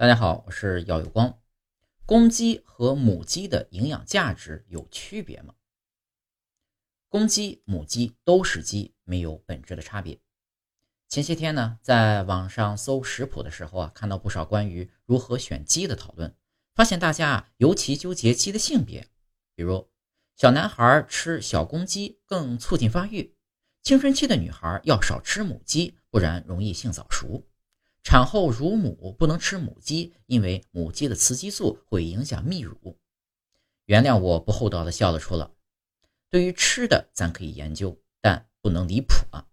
大家好，我是耀有光。公鸡和母鸡的营养价值有区别吗？公鸡、母鸡都是鸡，没有本质的差别。前些天呢，在网上搜食谱的时候啊，看到不少关于如何选鸡的讨论，发现大家尤其纠结鸡的性别，比如小男孩吃小公鸡更促进发育，青春期的女孩要少吃母鸡，不然容易性早熟。产后乳母不能吃母鸡，因为母鸡的雌激素会影响泌乳。原谅我不厚道的笑了出了。对于吃的，咱可以研究，但不能离谱啊。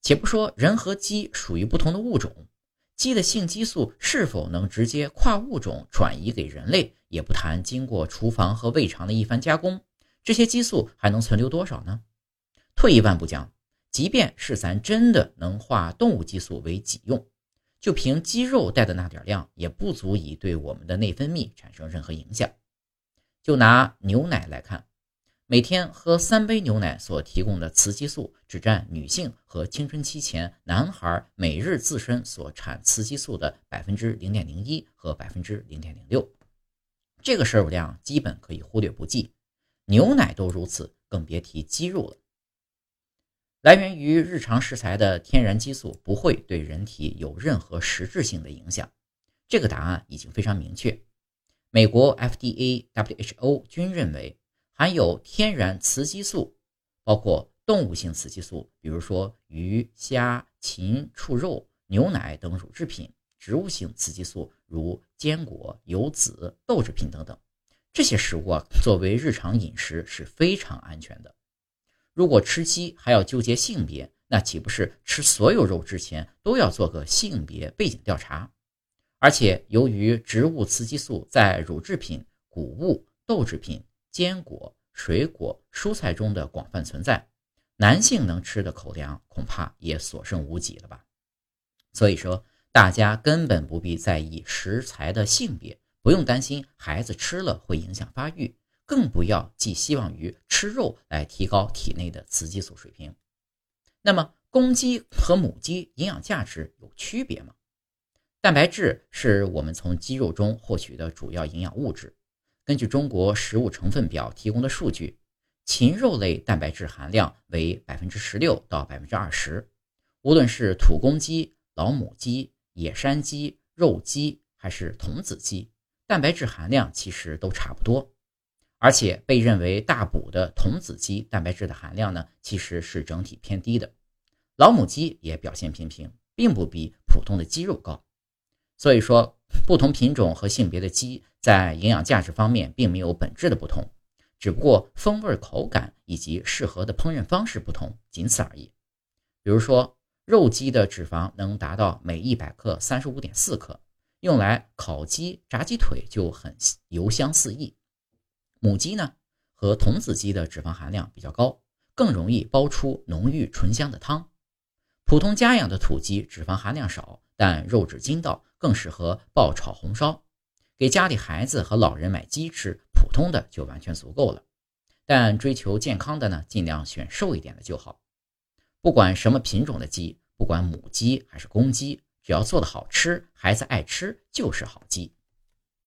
且不说人和鸡属于不同的物种，鸡的性激素是否能直接跨物种转移给人类，也不谈经过厨房和胃肠的一番加工，这些激素还能存留多少呢？退一万步讲，即便是咱真的能化动物激素为己用。就凭鸡肉带的那点量，也不足以对我们的内分泌产生任何影响。就拿牛奶来看，每天喝三杯牛奶所提供的雌激素，只占女性和青春期前男孩每日自身所产雌激素的百分之零点零一和百分之零点零六。这个摄入量基本可以忽略不计，牛奶都如此，更别提鸡肉了。来源于日常食材的天然激素不会对人体有任何实质性的影响，这个答案已经非常明确。美国 FDA、WHO 均认为，含有天然雌激素，包括动物性雌激素，比如说鱼、虾、禽畜肉、牛奶等乳制品；植物性雌激素，如坚果、油脂、豆制品等等。这些食物啊，作为日常饮食是非常安全的。如果吃鸡还要纠结性别，那岂不是吃所有肉之前都要做个性别背景调查？而且，由于植物雌激素在乳制品、谷物、豆制品、坚果、水果、蔬菜中的广泛存在，男性能吃的口粮恐怕也所剩无几了吧？所以说，大家根本不必在意食材的性别，不用担心孩子吃了会影响发育。更不要寄希望于吃肉来提高体内的雌激素水平。那么，公鸡和母鸡营养价值有区别吗？蛋白质是我们从鸡肉中获取的主要营养物质。根据中国食物成分表提供的数据，禽肉类蛋白质含量为百分之十六到百分之二十。无论是土公鸡、老母鸡、野山鸡、肉鸡还是童子鸡，蛋白质含量其实都差不多。而且被认为大补的童子鸡蛋白质的含量呢，其实是整体偏低的。老母鸡也表现平平，并不比普通的鸡肉高。所以说，不同品种和性别的鸡在营养价值方面并没有本质的不同，只不过风味、口感以及适合的烹饪方式不同，仅此而已。比如说，肉鸡的脂肪能达到每一百克三十五点四克，用来烤鸡、炸鸡腿就很油香四溢。母鸡呢，和童子鸡的脂肪含量比较高，更容易煲出浓郁醇香的汤。普通家养的土鸡脂肪含量少，但肉质筋道，更适合爆炒红烧。给家里孩子和老人买鸡吃，普通的就完全足够了。但追求健康的呢，尽量选瘦一点的就好。不管什么品种的鸡，不管母鸡还是公鸡，只要做的好吃，孩子爱吃，就是好鸡。